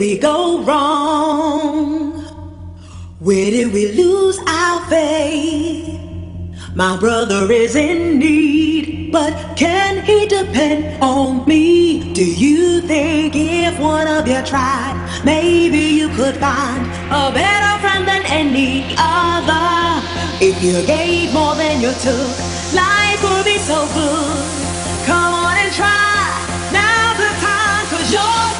we go wrong? Where did we lose our faith? My brother is in need, but can he depend on me? Do you think if one of you tried, maybe you could find a better friend than any other? If you gave more than you took, life would be so good. Come on and try, now's the time, cause you're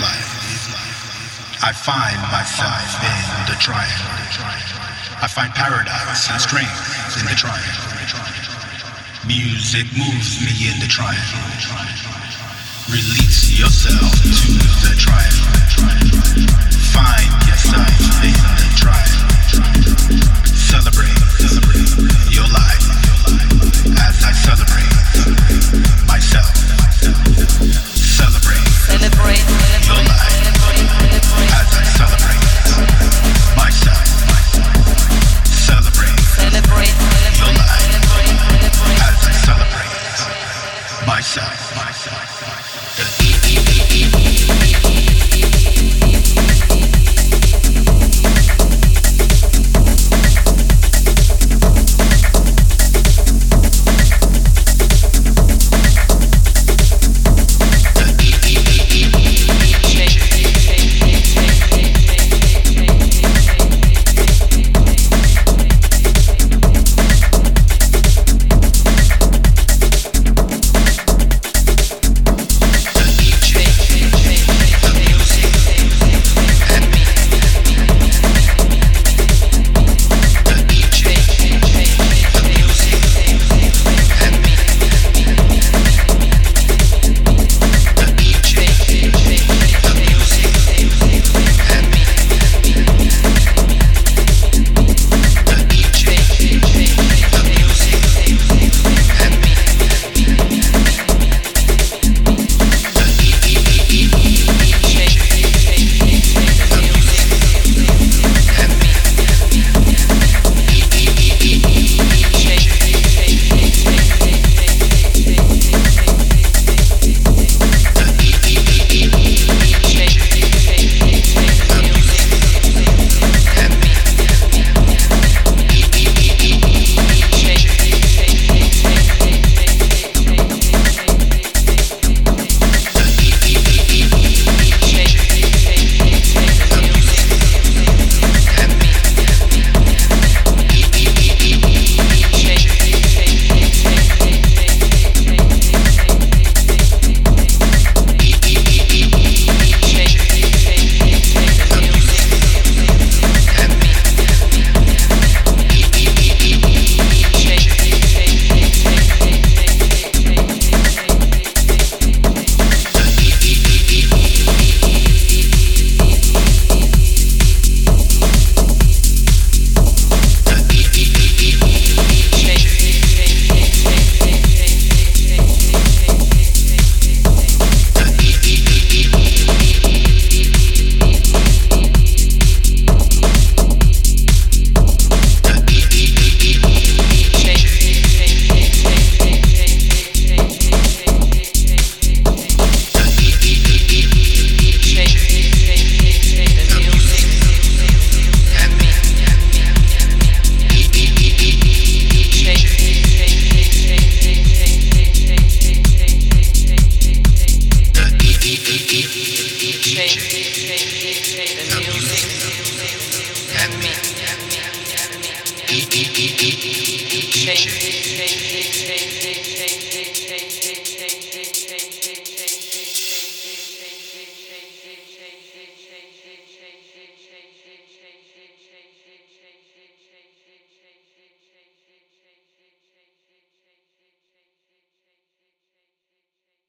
life. I find my myself in the triangle. I find paradise and strength in the triangle. Music moves me in the triangle. Release yourself to the triangle. Find your yourself in the triangle. Celebrate your life as I celebrate.